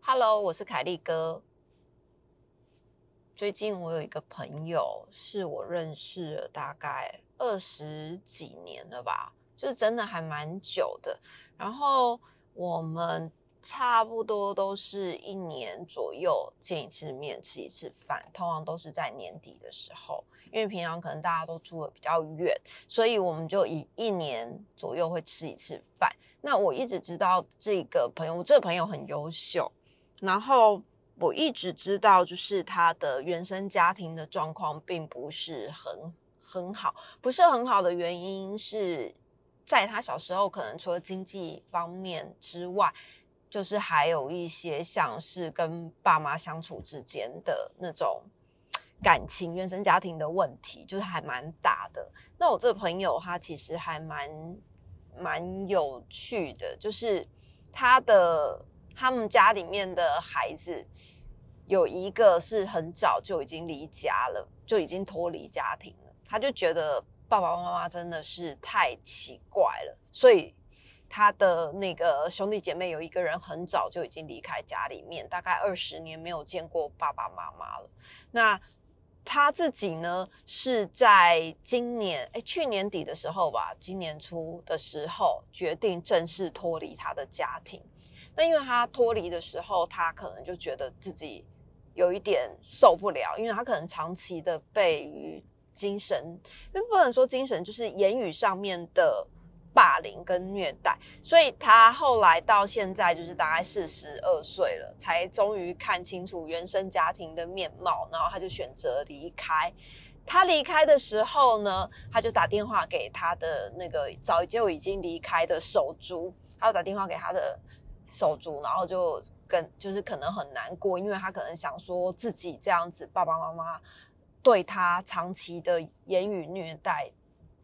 Hello，我是凯利哥。最近我有一个朋友，是我认识了大概二十几年了吧，就是真的还蛮久的。然后我们差不多都是一年左右见一次面，吃一次饭，通常都是在年底的时候，因为平常可能大家都住的比较远，所以我们就以一年左右会吃一次饭。那我一直知道这个朋友，我这个朋友很优秀，然后。我一直知道，就是他的原生家庭的状况并不是很很好，不是很好的原因是在他小时候，可能除了经济方面之外，就是还有一些像是跟爸妈相处之间的那种感情，原生家庭的问题，就是还蛮大的。那我这个朋友他其实还蛮蛮有趣的，就是他的。他们家里面的孩子有一个是很早就已经离家了，就已经脱离家庭了。他就觉得爸爸妈妈真的是太奇怪了，所以他的那个兄弟姐妹有一个人很早就已经离开家里面，大概二十年没有见过爸爸妈妈了。那他自己呢，是在今年哎去年底的时候吧，今年初的时候决定正式脱离他的家庭。那因为他脱离的时候，他可能就觉得自己有一点受不了，因为他可能长期的被于精神，因为不能说精神，就是言语上面的霸凌跟虐待，所以他后来到现在就是大概四十二岁了，才终于看清楚原生家庭的面貌，然后他就选择离开。他离开的时候呢，他就打电话给他的那个早就已经离开的手足，他就打电话给他的。手足，然后就跟就是可能很难过，因为他可能想说自己这样子，爸爸妈妈对他长期的言语虐待，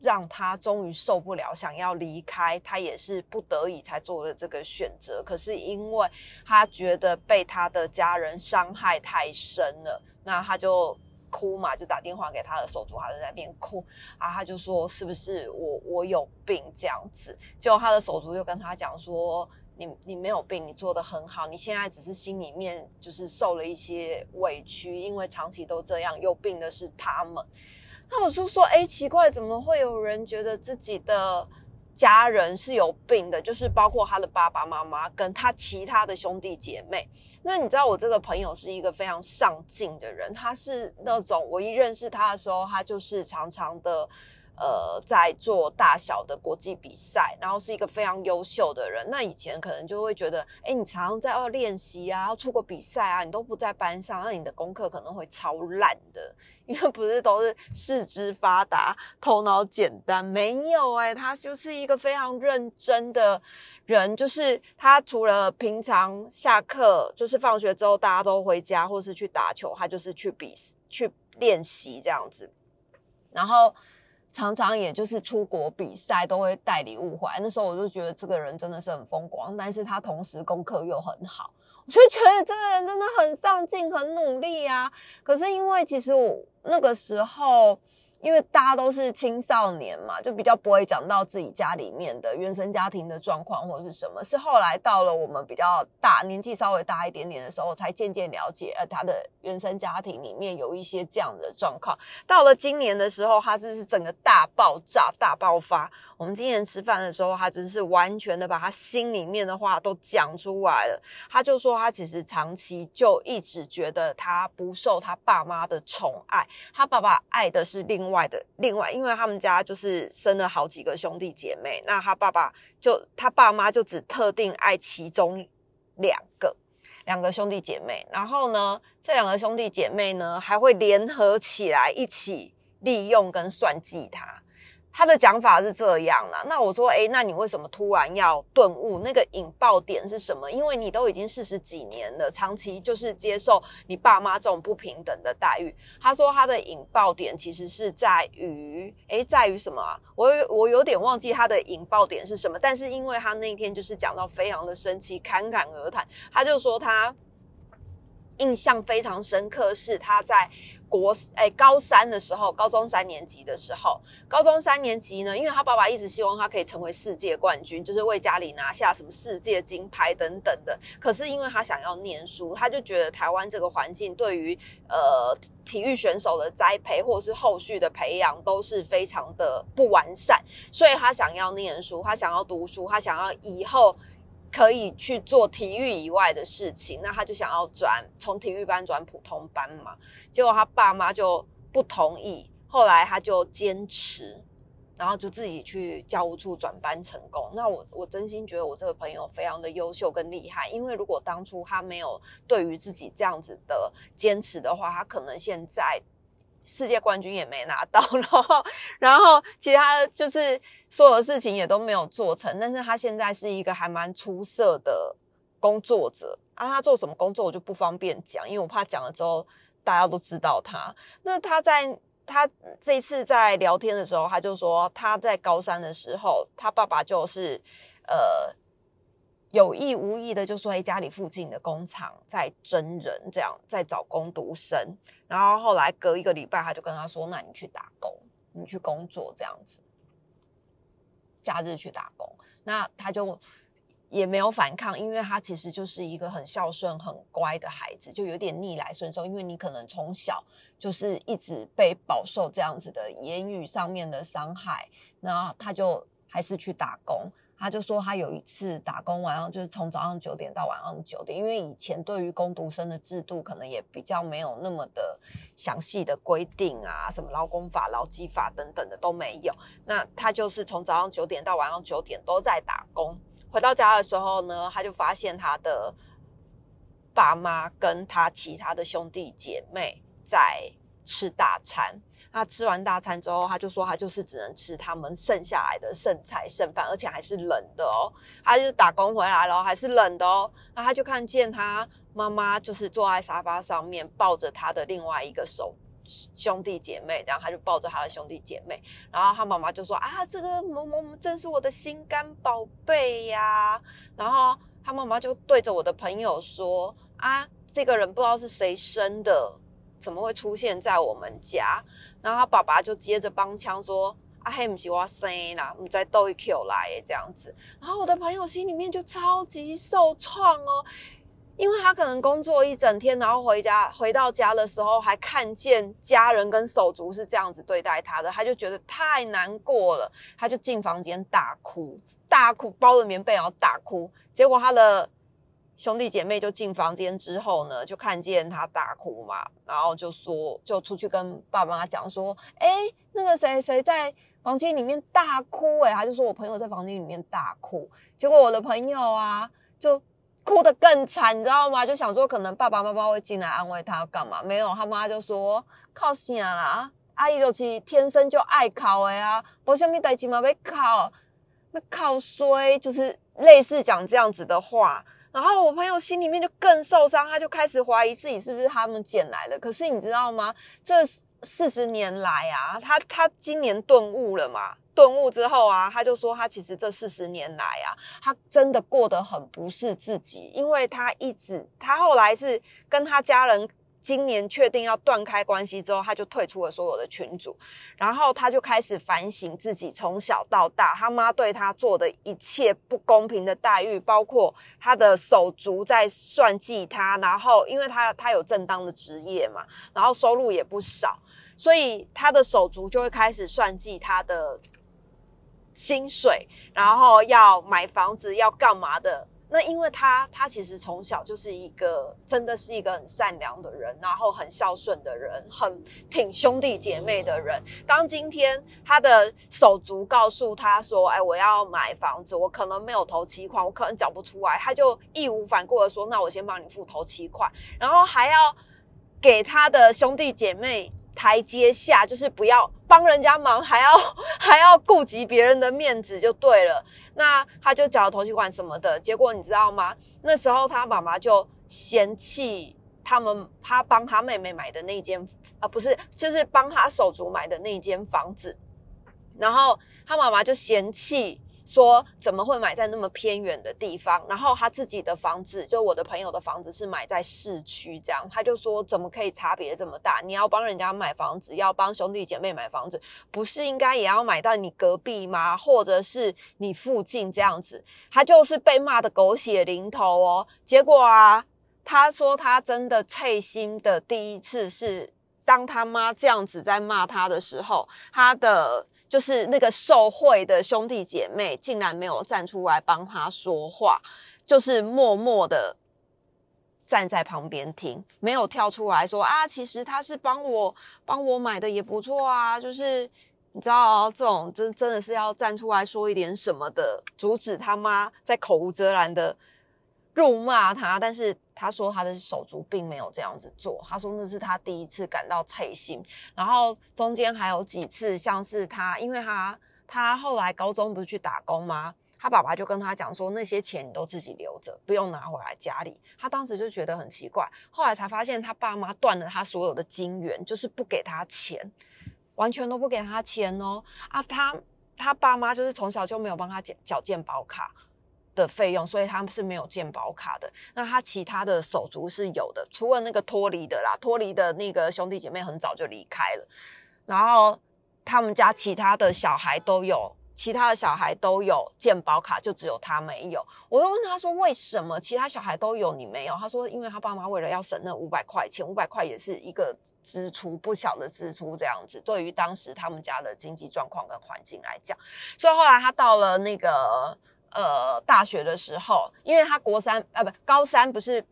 让他终于受不了，想要离开，他也是不得已才做的这个选择。可是因为他觉得被他的家人伤害太深了，那他就哭嘛，就打电话给他的手足，他在那边哭啊，他就说是不是我我有病这样子？结果他的手足又跟他讲说。你你没有病，你做的很好。你现在只是心里面就是受了一些委屈，因为长期都这样。有病的是他们。那我就说，哎，奇怪，怎么会有人觉得自己的家人是有病的？就是包括他的爸爸妈妈跟他其他的兄弟姐妹。那你知道，我这个朋友是一个非常上进的人，他是那种我一认识他的时候，他就是常常的。呃，在做大小的国际比赛，然后是一个非常优秀的人。那以前可能就会觉得，哎，你常常在要练习啊，要出国比赛啊，你都不在班上，那你的功课可能会超烂的。因为不是都是四肢发达、头脑简单，没有哎，他就是一个非常认真的人。就是他除了平常下课，就是放学之后大家都回家，或是去打球，他就是去比去练习这样子，然后。常常也就是出国比赛都会带礼物回来，那时候我就觉得这个人真的是很风光，但是他同时功课又很好，我就觉得这个人真的很上进、很努力啊。可是因为其实我那个时候。因为大家都是青少年嘛，就比较不会讲到自己家里面的原生家庭的状况或者是什么。是后来到了我们比较大年纪稍微大一点点的时候，才渐渐了解，呃，他的原生家庭里面有一些这样的状况。到了今年的时候，他就是整个大爆炸、大爆发。我们今年吃饭的时候，他真是完全的把他心里面的话都讲出来了。他就说，他其实长期就一直觉得他不受他爸妈的宠爱，他爸爸爱的是另。外的另外，因为他们家就是生了好几个兄弟姐妹，那他爸爸就他爸妈就只特定爱其中两个两个兄弟姐妹，然后呢，这两个兄弟姐妹呢还会联合起来一起利用跟算计他。他的讲法是这样啦，那我说，哎，那你为什么突然要顿悟？那个引爆点是什么？因为你都已经四十几年了，长期就是接受你爸妈这种不平等的待遇。他说他的引爆点其实是在于，哎，在于什么？我我有点忘记他的引爆点是什么，但是因为他那天就是讲到非常的生气，侃侃而谈，他就说他印象非常深刻，是他在国哎高三的时候，高中三年级的时候，高中三年级呢，因为他爸爸一直希望他可以成为世界冠军，就是为家里拿下什么世界金牌等等的。可是因为他想要念书，他就觉得台湾这个环境对于呃体育选手的栽培或是后续的培养都是非常的不完善，所以他想要念书，他想要读书，他想要以后。可以去做体育以外的事情，那他就想要转从体育班转普通班嘛，结果他爸妈就不同意，后来他就坚持，然后就自己去教务处转班成功。那我我真心觉得我这个朋友非常的优秀跟厉害，因为如果当初他没有对于自己这样子的坚持的话，他可能现在。世界冠军也没拿到，然后，然后其他就是所有的事情也都没有做成。但是他现在是一个还蛮出色的工作者啊。他做什么工作我就不方便讲，因为我怕讲了之后大家都知道他。那他在他这次在聊天的时候，他就说他在高三的时候，他爸爸就是呃。有意无意的就说：“哎，家里附近的工厂在征人，这样在找工读生。”然后后来隔一个礼拜，他就跟他说：“那你去打工，你去工作这样子，假日去打工。”那他就也没有反抗，因为他其实就是一个很孝顺、很乖的孩子，就有点逆来顺受。因为你可能从小就是一直被饱受这样子的言语上面的伤害，那他就还是去打工。他就说，他有一次打工，晚上就是从早上九点到晚上九点，因为以前对于工读生的制度，可能也比较没有那么的详细的规定啊，什么劳工法、劳基法等等的都没有。那他就是从早上九点到晚上九点都在打工。回到家的时候呢，他就发现他的爸妈跟他其他的兄弟姐妹在吃大餐。他吃完大餐之后，他就说他就是只能吃他们剩下来的剩菜剩饭，而且还是冷的哦。他就打工回来了，还是冷的哦。那他就看见他妈妈就是坐在沙发上面，抱着他的另外一个手兄弟姐妹，然后他就抱着他的兄弟姐妹，然后他妈妈就说啊，这个某某某真是我的心肝宝贝呀。然后他妈妈就对着我的朋友说啊，这个人不知道是谁生的。怎么会出现在我们家？然后他爸爸就接着帮腔说：“啊，嘿，不是我生啦，我们在逗一 Q 来这样子。”然后我的朋友心里面就超级受创哦，因为他可能工作一整天，然后回家回到家的时候，还看见家人跟手足是这样子对待他的，他就觉得太难过了，他就进房间大哭，大哭，包着棉被然后大哭。结果他的。兄弟姐妹就进房间之后呢，就看见他大哭嘛，然后就说，就出去跟爸爸妈妈讲说，哎，那个谁谁在房间里面大哭，哎，他就说我朋友在房间里面大哭，结果我的朋友啊，就哭得更惨，你知道吗？就想说可能爸爸妈妈会进来安慰他干嘛？没有，他妈就说靠啥啦？阿姨就是天生就爱考的啊，不什么代志嘛要考，那靠衰，就是类似讲这样子的话。然后我朋友心里面就更受伤，他就开始怀疑自己是不是他们捡来的。可是你知道吗？这四十年来啊，他他今年顿悟了嘛？顿悟之后啊，他就说他其实这四十年来啊，他真的过得很不是自己，因为他一直他后来是跟他家人。今年确定要断开关系之后，他就退出了所有的群组，然后他就开始反省自己从小到大他妈对他做的一切不公平的待遇，包括他的手足在算计他，然后因为他他有正当的职业嘛，然后收入也不少，所以他的手足就会开始算计他的薪水，然后要买房子要干嘛的。那因为他，他其实从小就是一个真的是一个很善良的人，然后很孝顺的人，很挺兄弟姐妹的人。当今天他的手足告诉他说：“哎，我要买房子，我可能没有头期款，我可能缴不出来。”他就义无反顾的说：“那我先帮你付头期款，然后还要给他的兄弟姐妹。”台阶下就是不要帮人家忙，还要 还要顾及别人的面子就对了。那他就缴了头期款什么的，结果你知道吗？那时候他妈妈就嫌弃他们，他帮他妹妹买的那间啊，不是，就是帮他手足买的那间房子。然后他妈妈就嫌弃说怎么会买在那么偏远的地方？然后他自己的房子，就我的朋友的房子是买在市区，这样他就说怎么可以差别这么大？你要帮人家买房子，要帮兄弟姐妹买房子，不是应该也要买到你隔壁吗？或者是你附近这样子？他就是被骂的狗血淋头哦。结果啊，他说他真的脆心的第一次是当他妈这样子在骂他的时候，他的。就是那个受贿的兄弟姐妹，竟然没有站出来帮他说话，就是默默的站在旁边听，没有跳出来说啊，其实他是帮我帮我买的也不错啊。就是你知道，这种真真的是要站出来说一点什么的，阻止他妈在口无遮拦的辱骂他，但是。他说他的手足并没有这样子做，他说那是他第一次感到脆心，然后中间还有几次像是他，因为他他后来高中不是去打工吗？他爸爸就跟他讲说那些钱你都自己留着，不用拿回来家里。他当时就觉得很奇怪，后来才发现他爸妈断了他所有的金源，就是不给他钱，完全都不给他钱哦。啊，他他爸妈就是从小就没有帮他缴缴健保卡。的费用，所以他们是没有健保卡的。那他其他的手足是有的，除了那个脱离的啦，脱离的那个兄弟姐妹很早就离开了。然后他们家其他的小孩都有，其他的小孩都有健保卡，就只有他没有。我就问他说：“为什么其他小孩都有，你没有？”他说：“因为他爸妈为了要省那五百块钱，五百块也是一个支出，不小的支出。这样子，对于当时他们家的经济状况跟环境来讲，所以后来他到了那个。”呃，大学的时候，因为他国三啊，不高三，不是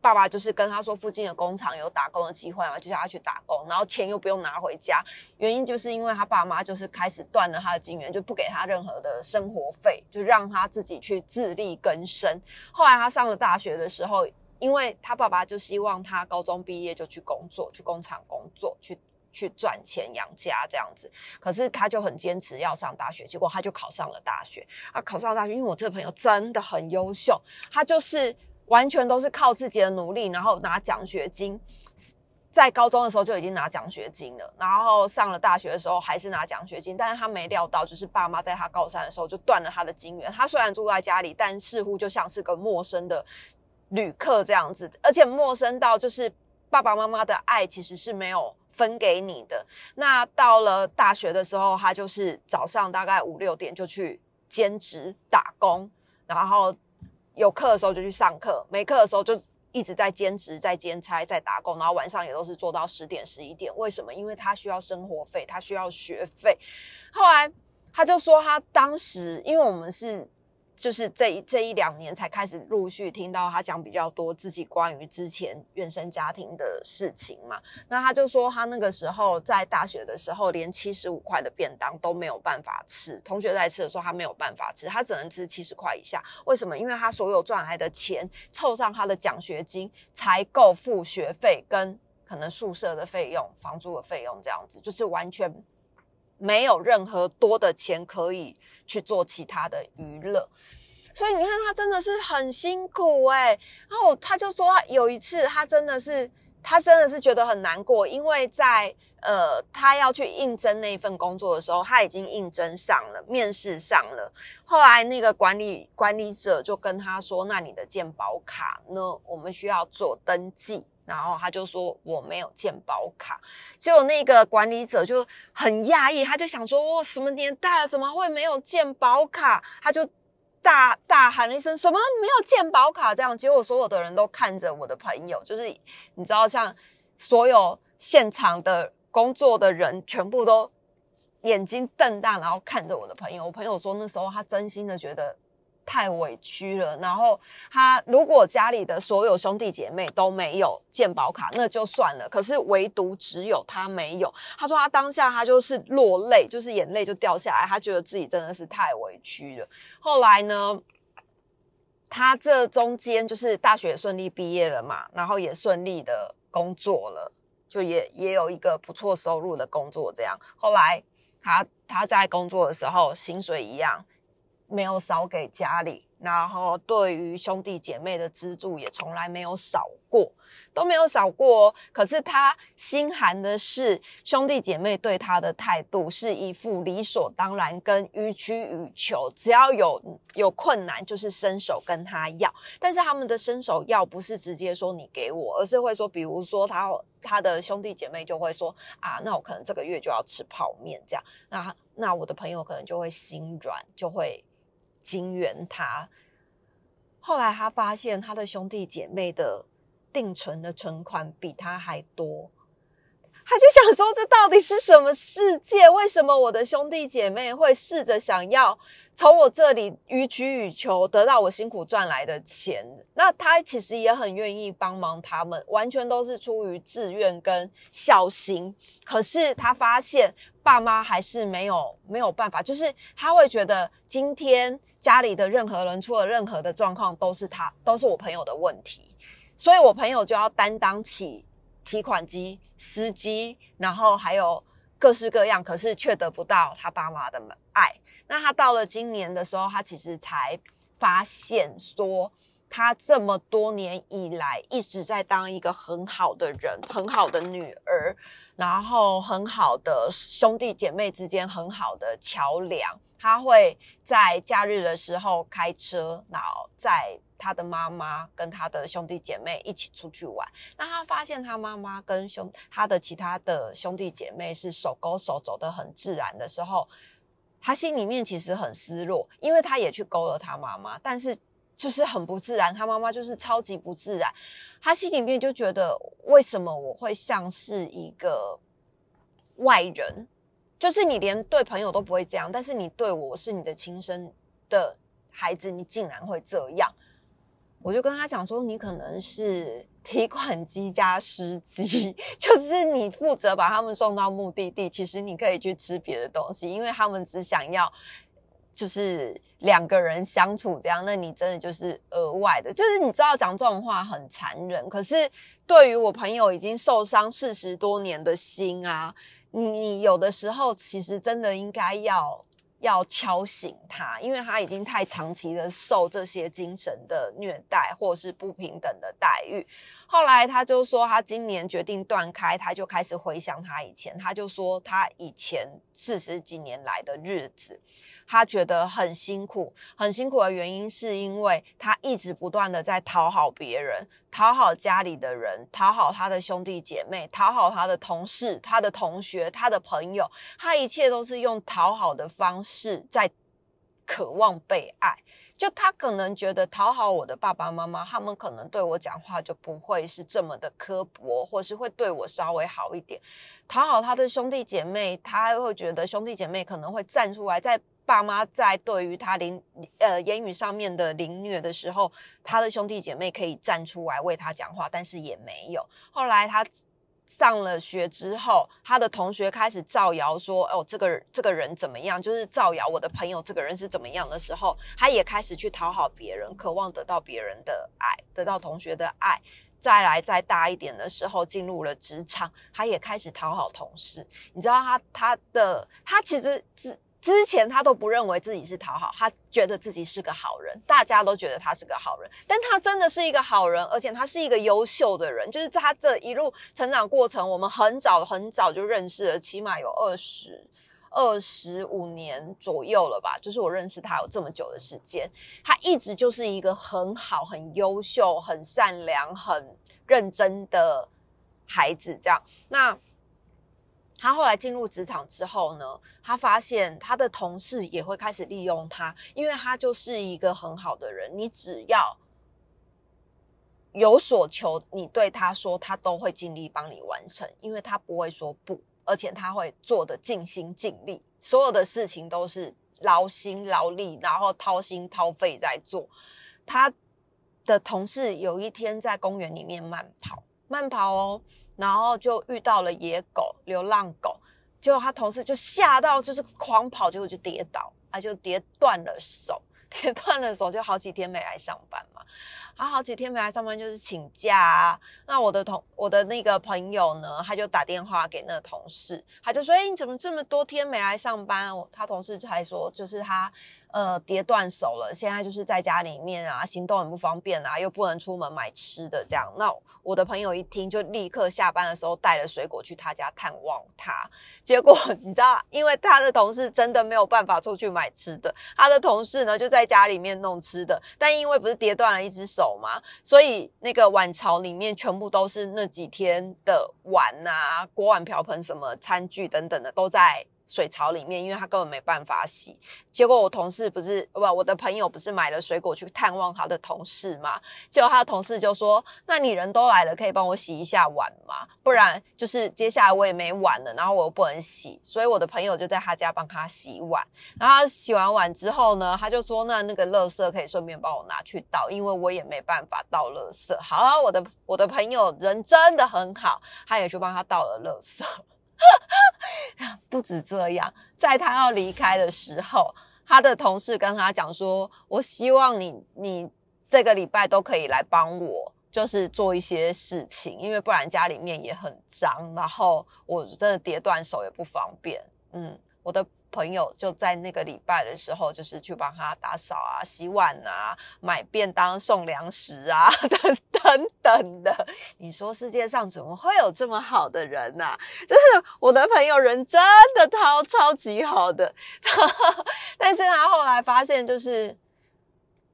爸爸就是跟他说附近的工厂有打工的机会嘛，就叫他去打工，然后钱又不用拿回家。原因就是因为他爸妈就是开始断了他的金源，就不给他任何的生活费，就让他自己去自力更生。后来他上了大学的时候，因为他爸爸就希望他高中毕业就去工作，去工厂工作去。去赚钱养家这样子，可是他就很坚持要上大学，结果他就考上了大学。啊，考上大学，因为我这个朋友真的很优秀，他就是完全都是靠自己的努力，然后拿奖学金。在高中的时候就已经拿奖学金了，然后上了大学的时候还是拿奖学金，但是他没料到，就是爸妈在他高三的时候就断了他的金源。他虽然住在家里，但似乎就像是个陌生的旅客这样子，而且陌生到就是爸爸妈妈的爱其实是没有。分给你的那到了大学的时候，他就是早上大概五六点就去兼职打工，然后有课的时候就去上课，没课的时候就一直在兼职、在兼差、在打工，然后晚上也都是做到十点、十一点。为什么？因为他需要生活费，他需要学费。后来他就说，他当时因为我们是。就是这一这一两年才开始陆续听到他讲比较多自己关于之前原生家庭的事情嘛。那他就说他那个时候在大学的时候，连七十五块的便当都没有办法吃。同学在吃的时候，他没有办法吃，他只能吃七十块以下。为什么？因为他所有赚来的钱凑上他的奖学金，才够付学费跟可能宿舍的费用、房租的费用这样子，就是完全。没有任何多的钱可以去做其他的娱乐，所以你看他真的是很辛苦哎。然后他就说有一次他真的是他真的是觉得很难过，因为在呃他要去应征那份工作的时候，他已经应征上了，面试上了。后来那个管理管理者就跟他说：“那你的健保卡呢？我们需要做登记。”然后他就说我没有健保卡，结果那个管理者就很讶异，他就想说哇什么年代了，怎么会没有健保卡？他就大大喊了一声什么没有健保卡？这样结果所有的人都看着我的朋友，就是你知道像所有现场的工作的人全部都眼睛瞪大，然后看着我的朋友。我朋友说那时候他真心的觉得。太委屈了，然后他如果家里的所有兄弟姐妹都没有健保卡，那就算了。可是唯独只有他没有。他说他当下他就是落泪，就是眼泪就掉下来，他觉得自己真的是太委屈了。后来呢，他这中间就是大学顺利毕业了嘛，然后也顺利的工作了，就也也有一个不错收入的工作。这样后来他他在工作的时候，薪水一样。没有少给家里，然后对于兄弟姐妹的资助也从来没有少过，都没有少过。可是他心寒的是，兄弟姐妹对他的态度是一副理所当然跟予取予求，只要有有困难就是伸手跟他要。但是他们的伸手要不是直接说你给我，而是会说，比如说他他的兄弟姐妹就会说啊，那我可能这个月就要吃泡面这样，那那我的朋友可能就会心软，就会。金援他，后来他发现他的兄弟姐妹的定存的存款比他还多，他就想说：这到底是什么世界？为什么我的兄弟姐妹会试着想要从我这里予取予求，得到我辛苦赚来的钱？那他其实也很愿意帮忙他们，完全都是出于自愿跟孝心。可是他发现。爸妈还是没有没有办法，就是他会觉得今天家里的任何人出了任何的状况，都是他都是我朋友的问题，所以我朋友就要担当起提款机、司机，然后还有各式各样，可是却得不到他爸妈的爱。那他到了今年的时候，他其实才发现说。她这么多年以来一直在当一个很好的人，很好的女儿，然后很好的兄弟姐妹之间很好的桥梁。她会在假日的时候开车，然后在他的妈妈跟他的兄弟姐妹一起出去玩。那他发现他妈妈跟兄他的其他的兄弟姐妹是手勾手走得很自然的时候，他心里面其实很失落，因为他也去勾了他妈妈，但是。就是很不自然，他妈妈就是超级不自然，他心里面就觉得为什么我会像是一个外人？就是你连对朋友都不会这样，但是你对我是你的亲生的孩子，你竟然会这样？我就跟他讲说，你可能是 提款机加司机，就是你负责把他们送到目的地，其实你可以去吃别的东西，因为他们只想要。就是两个人相处这样，那你真的就是额外的，就是你知道讲这种话很残忍。可是对于我朋友已经受伤四十多年的心啊，你有的时候其实真的应该要要敲醒他，因为他已经太长期的受这些精神的虐待或是不平等的待遇。后来他就说，他今年决定断开，他就开始回想他以前，他就说他以前四十几年来的日子。他觉得很辛苦，很辛苦的原因是因为他一直不断的在讨好别人，讨好家里的人，讨好他的兄弟姐妹，讨好他的同事、他的同学、他的朋友，他一切都是用讨好的方式在渴望被爱。就他可能觉得讨好我的爸爸妈妈，他们可能对我讲话就不会是这么的刻薄，或是会对我稍微好一点。讨好他的兄弟姐妹，他会觉得兄弟姐妹可能会站出来在。爸妈在对于他凌呃言语上面的凌虐的时候，他的兄弟姐妹可以站出来为他讲话，但是也没有。后来他上了学之后，他的同学开始造谣说：“哦，这个这个人怎么样？”就是造谣我的朋友这个人是怎么样的时候，他也开始去讨好别人，渴望得到别人的爱，得到同学的爱。再来再大一点的时候，进入了职场，他也开始讨好同事。你知道他他的他其实自。之前他都不认为自己是讨好，他觉得自己是个好人，大家都觉得他是个好人，但他真的是一个好人，而且他是一个优秀的人。就是他这一路成长过程，我们很早很早就认识了，起码有二十二十五年左右了吧。就是我认识他有这么久的时间，他一直就是一个很好、很优秀、很善良、很认真的孩子。这样，那。他后来进入职场之后呢，他发现他的同事也会开始利用他，因为他就是一个很好的人。你只要有所求，你对他说，他都会尽力帮你完成，因为他不会说不，而且他会做的尽心尽力，所有的事情都是劳心劳力，然后掏心掏肺在做。他的同事有一天在公园里面慢跑，慢跑哦。然后就遇到了野狗、流浪狗，结果他同事就吓到，就是狂跑，结果就跌倒，他就跌断了手，跌断了手，就好几天没来上班嘛。他好几天没来上班就是请假啊。那我的同我的那个朋友呢，他就打电话给那个同事，他就说：“哎，你怎么这么多天没来上班？”他同事才说，就是他。呃，跌断手了，现在就是在家里面啊，行动很不方便啊，又不能出门买吃的，这样。那我的朋友一听，就立刻下班的时候带了水果去他家探望他。结果 你知道，因为他的同事真的没有办法出去买吃的，他的同事呢就在家里面弄吃的。但因为不是跌断了一只手嘛，所以那个碗槽里面全部都是那几天的碗啊、锅碗瓢盆、什么餐具等等的都在。水槽里面，因为他根本没办法洗。结果我同事不是不，我的朋友不是买了水果去探望他的同事嘛？结果他的同事就说：“那你人都来了，可以帮我洗一下碗吗？不然就是接下来我也没碗了，然后我又不能洗。”所以我的朋友就在他家帮他洗碗。然后洗完碗之后呢，他就说：“那那个垃圾可以顺便帮我拿去倒，因为我也没办法倒垃圾。”好，我的我的朋友人真的很好，他也去帮他倒了垃圾。不止这样，在他要离开的时候，他的同事跟他讲说：“我希望你，你这个礼拜都可以来帮我，就是做一些事情，因为不然家里面也很脏，然后我真的跌断手也不方便。”嗯，我的。朋友就在那个礼拜的时候，就是去帮他打扫啊、洗碗啊、买便当、送粮食啊，等 等等的。你说世界上怎么会有这么好的人呢？就是我的朋友人真的超超级好的，但是他后来发现，就是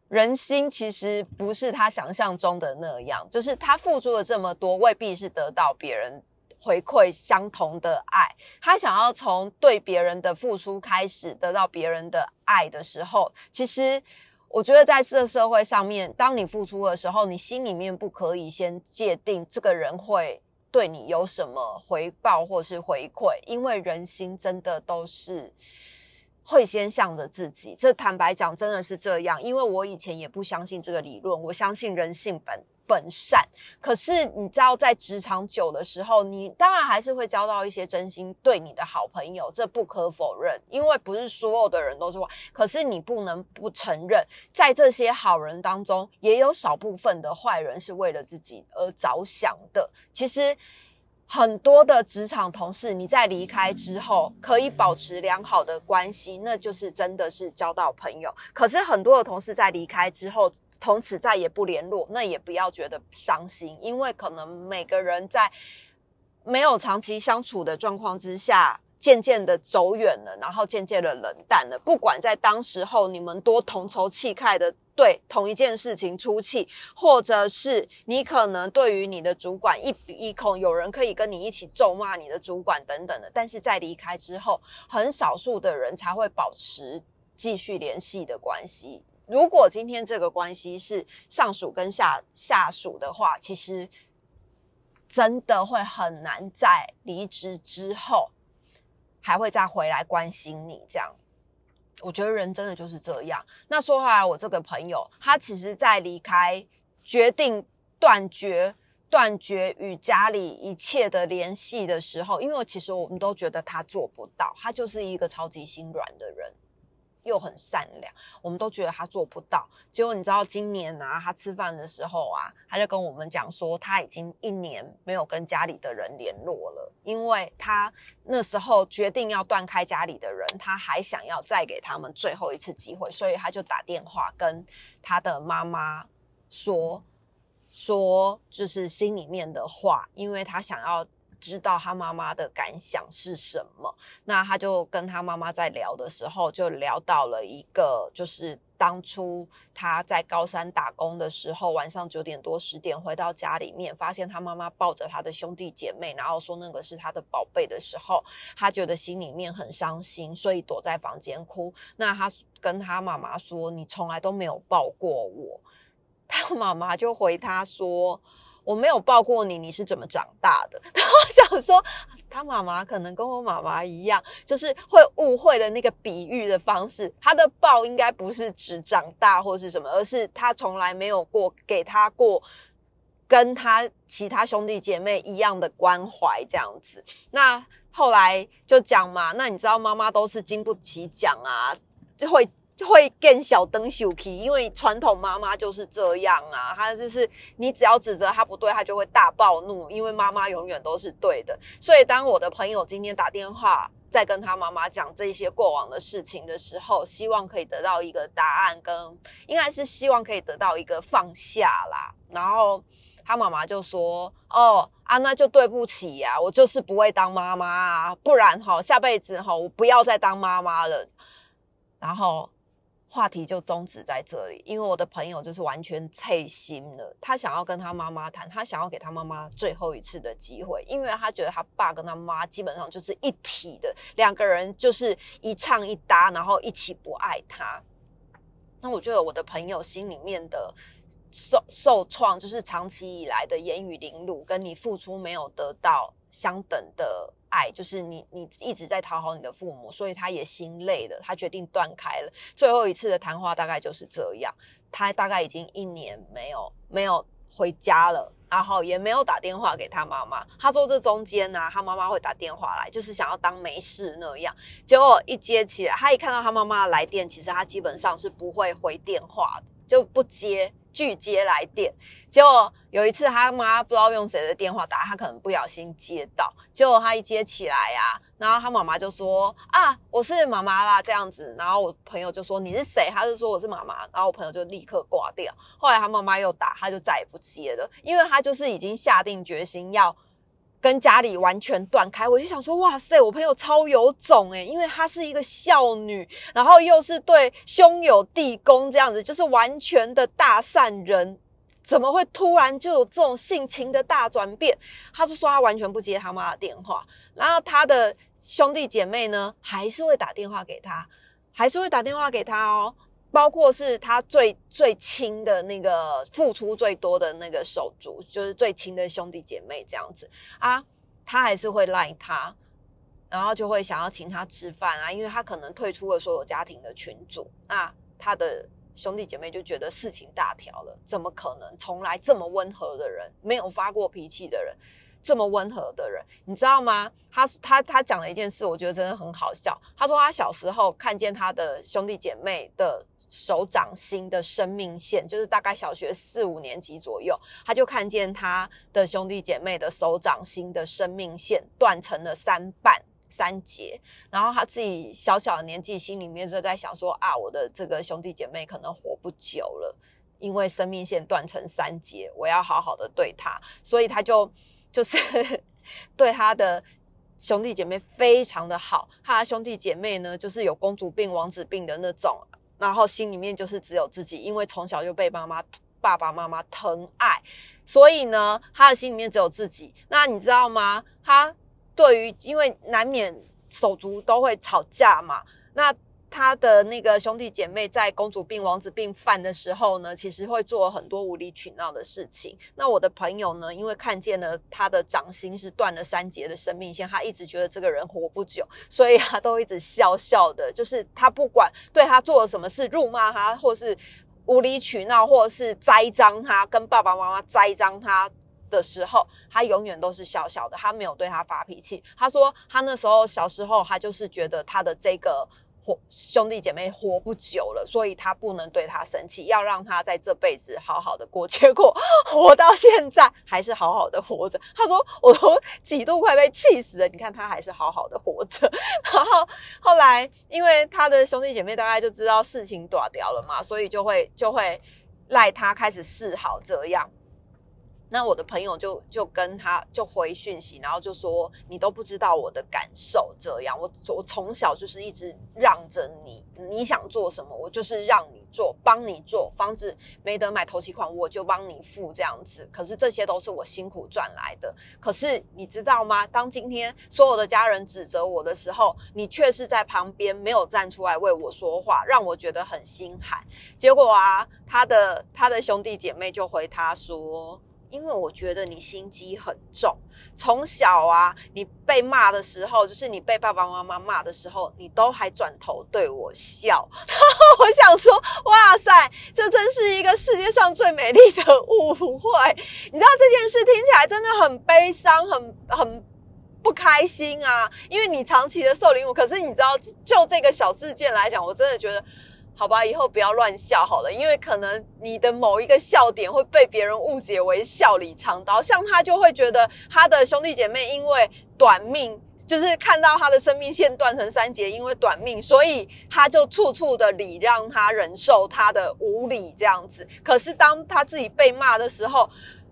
人心其实不是他想象中的那样，就是他付出了这么多，未必是得到别人。回馈相同的爱，他想要从对别人的付出开始得到别人的爱的时候，其实我觉得在这社会上面，当你付出的时候，你心里面不可以先界定这个人会对你有什么回报或是回馈，因为人心真的都是会先向着自己。这坦白讲，真的是这样，因为我以前也不相信这个理论，我相信人性本。本善，可是你知道，在职场久的时候，你当然还是会交到一些真心对你的好朋友，这不可否认。因为不是所有的人都是坏，可是你不能不承认，在这些好人当中，也有少部分的坏人是为了自己而着想的。其实。很多的职场同事，你在离开之后可以保持良好的关系，那就是真的是交到朋友。可是很多的同事在离开之后，从此再也不联络，那也不要觉得伤心，因为可能每个人在没有长期相处的状况之下。渐渐的走远了，然后渐渐的冷淡了。不管在当时候你们多同仇气概的对同一件事情出气，或者是你可能对于你的主管一笔一空，有人可以跟你一起咒骂你的主管等等的。但是在离开之后，很少数的人才会保持继续联系的关系。如果今天这个关系是上属跟下下属的话，其实真的会很难在离职之后。还会再回来关心你，这样，我觉得人真的就是这样。那说回来，我这个朋友，他其实在离开、决定断绝、断绝与家里一切的联系的时候，因为其实我们都觉得他做不到，他就是一个超级心软的人。又很善良，我们都觉得他做不到。结果你知道，今年啊，他吃饭的时候啊，他就跟我们讲说，他已经一年没有跟家里的人联络了，因为他那时候决定要断开家里的人，他还想要再给他们最后一次机会，所以他就打电话跟他的妈妈说，说就是心里面的话，因为他想要。知道他妈妈的感想是什么，那他就跟他妈妈在聊的时候，就聊到了一个，就是当初他在高山打工的时候，晚上九点多十点回到家里面，发现他妈妈抱着他的兄弟姐妹，然后说那个是他的宝贝的时候，他觉得心里面很伤心，所以躲在房间哭。那他跟他妈妈说：“你从来都没有抱过我。” 他妈妈就回他说。我没有抱过你，你是怎么长大的？然后想说，他妈妈可能跟我妈妈一样，就是会误会的那个比喻的方式。他的抱应该不是指长大或是什么，而是他从来没有过给他过跟他其他兄弟姐妹一样的关怀这样子。那后来就讲嘛，那你知道妈妈都是经不起讲啊，就会。会更小灯秀气，因为传统妈妈就是这样啊，她就是你只要指责她不对，她就会大暴怒，因为妈妈永远都是对的。所以当我的朋友今天打电话在跟他妈妈讲这些过往的事情的时候，希望可以得到一个答案，跟应该是希望可以得到一个放下啦。然后他妈妈就说：“哦啊，那就对不起呀，我就是不会当妈妈啊，不然哈下辈子哈我不要再当妈妈了。”然后话题就终止在这里，因为我的朋友就是完全脆心了，他想要跟他妈妈谈，他想要给他妈妈最后一次的机会，因为他觉得他爸跟他妈基本上就是一体的，两个人就是一唱一搭，然后一起不爱他。那我觉得我的朋友心里面的受受创，就是长期以来的言语凌辱，跟你付出没有得到相等的。爱就是你，你一直在讨好你的父母，所以他也心累了，他决定断开了。最后一次的谈话大概就是这样，他大概已经一年没有没有回家了，然后也没有打电话给他妈妈。他说这中间呢，他妈妈会打电话来，就是想要当没事那样。结果一接起来，他一看到他妈妈来电，其实他基本上是不会回电话的，就不接。拒接来电，结果有一次他妈不知道用谁的电话打，他可能不小心接到，结果他一接起来呀，然后他妈妈就说啊，我是妈妈啦这样子，然后我朋友就说你是谁？他就说我是妈妈，然后我朋友就立刻挂掉。后来他妈妈又打，他就再也不接了，因为他就是已经下定决心要。跟家里完全断开，我就想说，哇塞，我朋友超有种诶，因为她是一个孝女，然后又是对兄友弟恭这样子，就是完全的大善人，怎么会突然就有这种性情的大转变？他就说他完全不接他妈的电话，然后他的兄弟姐妹呢，还是会打电话给他，还是会打电话给他哦。包括是他最最亲的那个付出最多的那个手足，就是最亲的兄弟姐妹这样子啊，他还是会赖他，然后就会想要请他吃饭啊，因为他可能退出了所有家庭的群组，那他的兄弟姐妹就觉得事情大条了，怎么可能？从来这么温和的人，没有发过脾气的人。这么温和的人，你知道吗？他他他讲了一件事，我觉得真的很好笑。他说他小时候看见他的兄弟姐妹的手掌心的生命线，就是大概小学四五年级左右，他就看见他的兄弟姐妹的手掌心的生命线断成了三半三节，然后他自己小小的年纪心里面就在想说啊，我的这个兄弟姐妹可能活不久了，因为生命线断成三节，我要好好的对他，所以他就。就是 对他的兄弟姐妹非常的好，他的兄弟姐妹呢，就是有公主病、王子病的那种，然后心里面就是只有自己，因为从小就被妈妈、爸爸妈妈疼爱，所以呢，他的心里面只有自己。那你知道吗？他对于因为难免手足都会吵架嘛，那。他的那个兄弟姐妹在公主病、王子病犯的时候呢，其实会做很多无理取闹的事情。那我的朋友呢，因为看见了他的掌心是断了三节的生命线，他一直觉得这个人活不久，所以他都一直笑笑的。就是他不管对他做了什么事，辱骂他，或是无理取闹，或是栽赃他，跟爸爸妈妈栽赃他的时候，他永远都是笑笑的，他没有对他发脾气。他说他那时候小时候，他就是觉得他的这个。活兄弟姐妹活不久了，所以他不能对他生气，要让他在这辈子好好的过。结果活到现在还是好好的活着。他说：“我都几度快被气死了，你看他还是好好的活着。”然后后来，因为他的兄弟姐妹大概就知道事情断掉了嘛，所以就会就会赖他开始示好这样。那我的朋友就就跟他就回讯息，然后就说你都不知道我的感受，这样我我从小就是一直让着你，你想做什么我就是让你做，帮你做，房子没得买头期款我就帮你付这样子。可是这些都是我辛苦赚来的，可是你知道吗？当今天所有的家人指责我的时候，你却是在旁边没有站出来为我说话，让我觉得很心寒。结果啊，他的他的兄弟姐妹就回他说。因为我觉得你心机很重，从小啊，你被骂的时候，就是你被爸爸妈妈骂的时候，你都还转头对我笑。我想说，哇塞，这真是一个世界上最美丽的误会。你知道这件事听起来真的很悲伤，很很不开心啊，因为你长期的受凌辱。可是你知道，就这个小事件来讲，我真的觉得。好吧，以后不要乱笑好了，因为可能你的某一个笑点会被别人误解为笑里藏刀。像他就会觉得他的兄弟姐妹因为短命，就是看到他的生命线断成三截，因为短命，所以他就处处的礼让他忍受他的无理这样子。可是当他自己被骂的时候，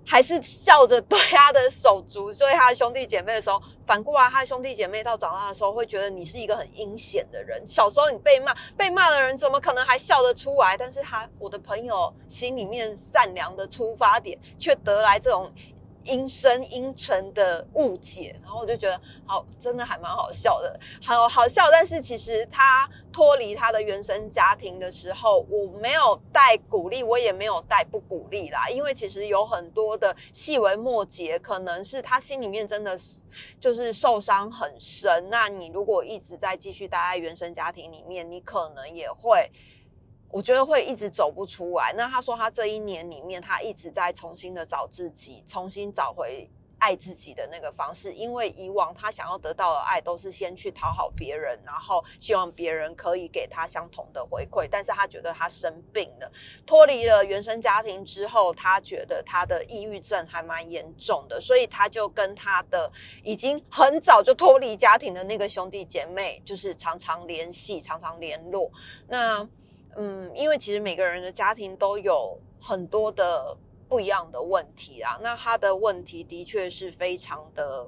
还是笑着对他的手足，对他的兄弟姐妹的时候，反过来他的兄弟姐妹到长大的时候，会觉得你是一个很阴险的人。小时候你被骂，被骂的人怎么可能还笑得出来？但是他我的朋友心里面善良的出发点，却得来这种。阴深阴沉的误解，然后我就觉得好，真的还蛮好笑的，好好笑。但是其实他脱离他的原生家庭的时候，我没有带鼓励，我也没有带不鼓励啦。因为其实有很多的细微末节，可能是他心里面真的是就是受伤很深。那你如果一直在继续待在原生家庭里面，你可能也会。我觉得会一直走不出来。那他说他这一年里面，他一直在重新的找自己，重新找回爱自己的那个方式。因为以往他想要得到的爱，都是先去讨好别人，然后希望别人可以给他相同的回馈。但是他觉得他生病了，脱离了原生家庭之后，他觉得他的抑郁症还蛮严重的，所以他就跟他的已经很早就脱离家庭的那个兄弟姐妹，就是常常联系，常常联络。那嗯，因为其实每个人的家庭都有很多的不一样的问题啊。那他的问题的确是非常的、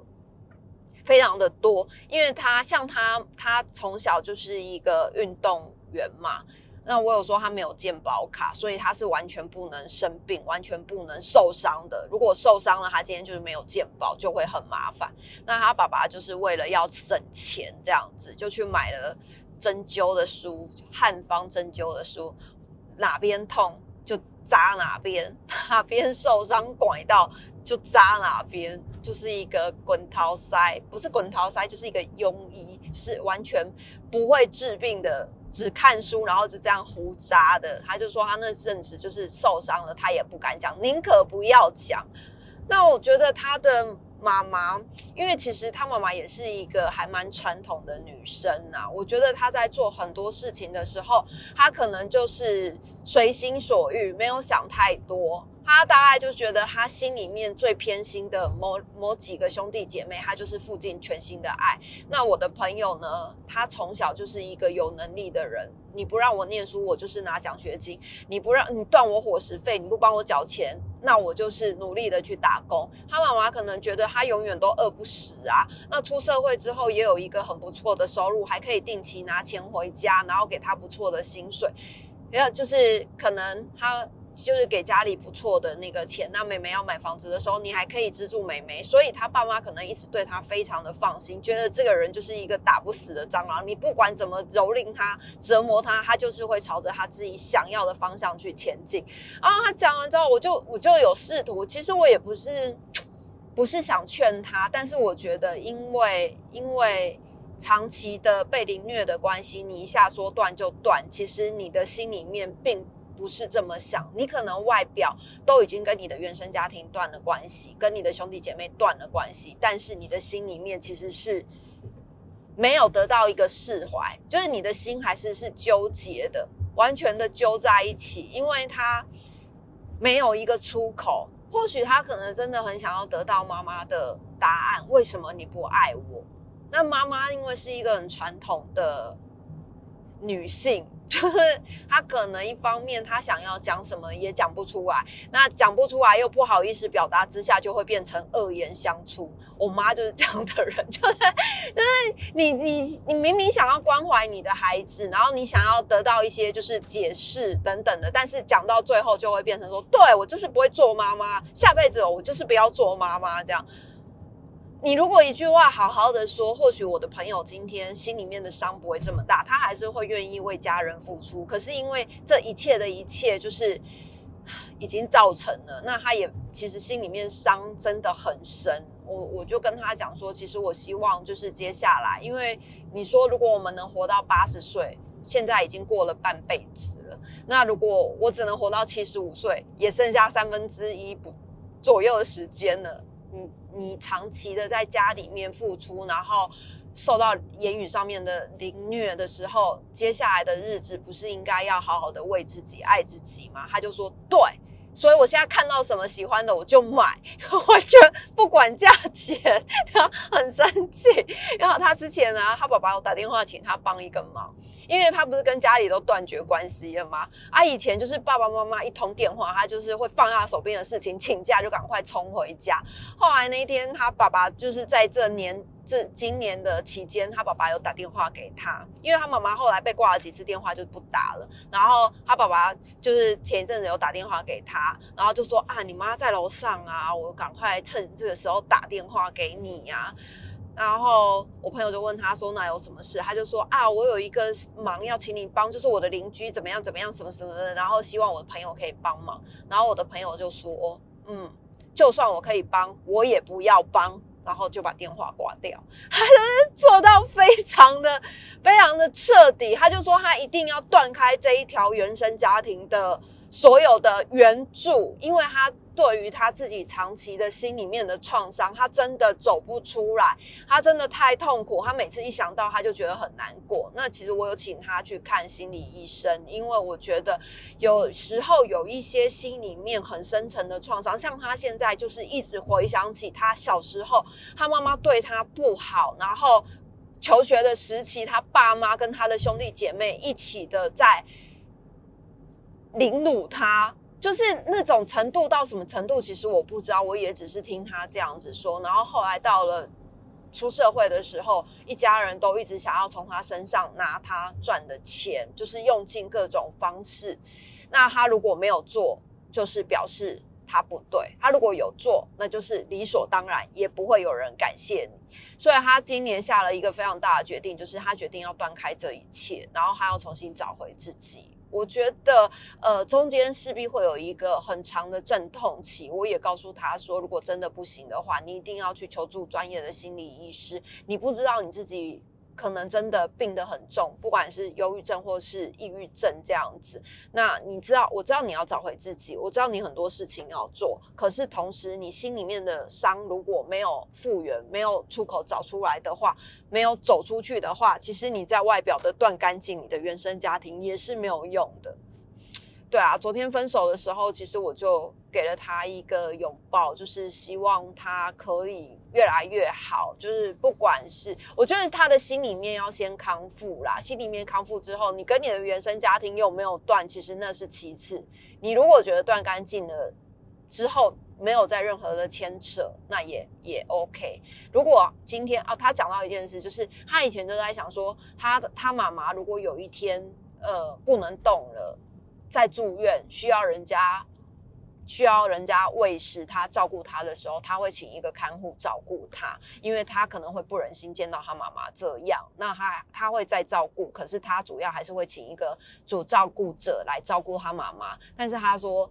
非常的多，因为他像他，他从小就是一个运动员嘛。那我有说他没有健保卡，所以他是完全不能生病、完全不能受伤的。如果受伤了，他今天就是没有健保，就会很麻烦。那他爸爸就是为了要省钱，这样子就去买了。针灸的书，汉方针灸的书，哪边痛就扎哪边，哪边受伤拐到就扎哪边，就是一个滚桃塞，不是滚桃塞，就是一个庸医，是完全不会治病的，只看书，然后就这样胡扎的。他就说他那阵子就是受伤了，他也不敢讲，宁可不要讲。那我觉得他的。妈妈，因为其实她妈妈也是一个还蛮传统的女生呐。我觉得她在做很多事情的时候，她可能就是随心所欲，没有想太多。她大概就觉得她心里面最偏心的某某几个兄弟姐妹，她就是付尽全心的爱。那我的朋友呢，他从小就是一个有能力的人。你不让我念书，我就是拿奖学金；你不让你断我伙食费，你不帮我缴钱，那我就是努力的去打工。他妈妈可能觉得他永远都饿不死啊。那出社会之后也有一个很不错的收入，还可以定期拿钱回家，然后给他不错的薪水。然后就是可能他。就是给家里不错的那个钱，那妹妹要买房子的时候，你还可以资助妹妹，所以他爸妈可能一直对他非常的放心，觉得这个人就是一个打不死的蟑螂，你不管怎么蹂躏他、折磨他，他就是会朝着他自己想要的方向去前进。然后他讲完之后，我就我就有试图，其实我也不是不是想劝他，但是我觉得因为因为长期的被凌虐的关系，你一下说断就断，其实你的心里面并。不是这么想，你可能外表都已经跟你的原生家庭断了关系，跟你的兄弟姐妹断了关系，但是你的心里面其实是没有得到一个释怀，就是你的心还是是纠结的，完全的揪在一起，因为他没有一个出口。或许他可能真的很想要得到妈妈的答案，为什么你不爱我？那妈妈因为是一个很传统的女性。就是她可能一方面她想要讲什么也讲不出来，那讲不出来又不好意思表达之下，就会变成恶言相处。我妈就是这样的人，就是就是你你你明明想要关怀你的孩子，然后你想要得到一些就是解释等等的，但是讲到最后就会变成说，对我就是不会做妈妈，下辈子我就是不要做妈妈这样。你如果一句话好好的说，或许我的朋友今天心里面的伤不会这么大，他还是会愿意为家人付出。可是因为这一切的一切就是已经造成了，那他也其实心里面伤真的很深。我我就跟他讲说，其实我希望就是接下来，因为你说如果我们能活到八十岁，现在已经过了半辈子了。那如果我只能活到七十五岁，也剩下三分之一不左右的时间了。嗯。你长期的在家里面付出，然后受到言语上面的凌虐的时候，接下来的日子不是应该要好好的为自己爱自己吗？他就说对。所以我现在看到什么喜欢的我就买，我觉得不管价钱，他 很生气。然后他之前呢，他爸爸有打电话请他帮一个忙，因为他不是跟家里都断绝关系了吗？啊，以前就是爸爸妈妈一通电话，他就是会放下手边的事情，请假就赶快冲回家。后来那一天，他爸爸就是在这年。这今年的期间，他爸爸有打电话给他，因为他妈妈后来被挂了几次电话就不打了。然后他爸爸就是前一阵子有打电话给他，然后就说啊，你妈在楼上啊，我赶快趁这个时候打电话给你呀。然后我朋友就问他说，那有什么事？他就说啊，我有一个忙要请你帮，就是我的邻居怎么样怎么样什么什么的，然后希望我的朋友可以帮忙。然后我的朋友就说，嗯，就算我可以帮，我也不要帮。然后就把电话挂掉，他就是做到非常的、非常的彻底。他就说他一定要断开这一条原生家庭的所有的援助，因为他。对于他自己长期的心里面的创伤，他真的走不出来，他真的太痛苦。他每次一想到，他就觉得很难过。那其实我有请他去看心理医生，因为我觉得有时候有一些心里面很深层的创伤，像他现在就是一直回想起他小时候，他妈妈对他不好，然后求学的时期，他爸妈跟他的兄弟姐妹一起的在凌辱他。就是那种程度到什么程度，其实我不知道，我也只是听他这样子说。然后后来到了出社会的时候，一家人都一直想要从他身上拿他赚的钱，就是用尽各种方式。那他如果没有做，就是表示他不对；他如果有做，那就是理所当然，也不会有人感谢你。所以他今年下了一个非常大的决定，就是他决定要断开这一切，然后他要重新找回自己。我觉得，呃，中间势必会有一个很长的阵痛期。我也告诉他说，如果真的不行的话，你一定要去求助专业的心理医师。你不知道你自己。可能真的病得很重，不管是忧郁症或是抑郁症这样子。那你知道，我知道你要找回自己，我知道你很多事情要做。可是同时，你心里面的伤如果没有复原、没有出口找出来的话，没有走出去的话，其实你在外表的断干净，你的原生家庭也是没有用的。对啊，昨天分手的时候，其实我就给了他一个拥抱，就是希望他可以越来越好。就是不管是，我觉得他的心里面要先康复啦，心里面康复之后，你跟你的原生家庭有没有断，其实那是其次。你如果觉得断干净了之后，没有再任何的牵扯，那也也 OK。如果今天啊，他讲到一件事，就是他以前就在想说，他的他妈妈如果有一天呃不能动了。在住院需要人家需要人家喂食他照顾他的时候，他会请一个看护照顾他，因为他可能会不忍心见到他妈妈这样。那他他会再照顾，可是他主要还是会请一个主照顾者来照顾他妈妈。但是他说，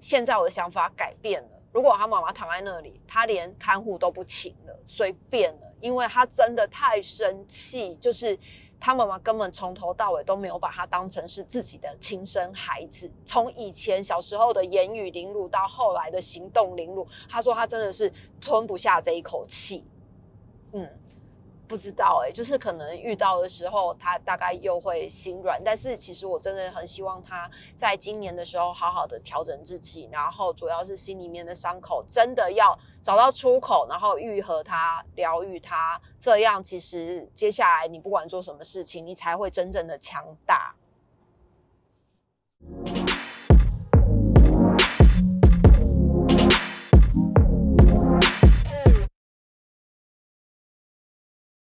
现在我的想法改变了，如果他妈妈躺在那里，他连看护都不请了，随便了，因为他真的太生气，就是。他妈妈根本从头到尾都没有把他当成是自己的亲生孩子，从以前小时候的言语凌辱到后来的行动凌辱，他说他真的是吞不下这一口气，嗯。不知道哎，就是可能遇到的时候，他大概又会心软。但是其实我真的很希望他在今年的时候好好的调整自己，然后主要是心里面的伤口真的要找到出口，然后愈合它、疗愈它。这样其实接下来你不管做什么事情，你才会真正的强大。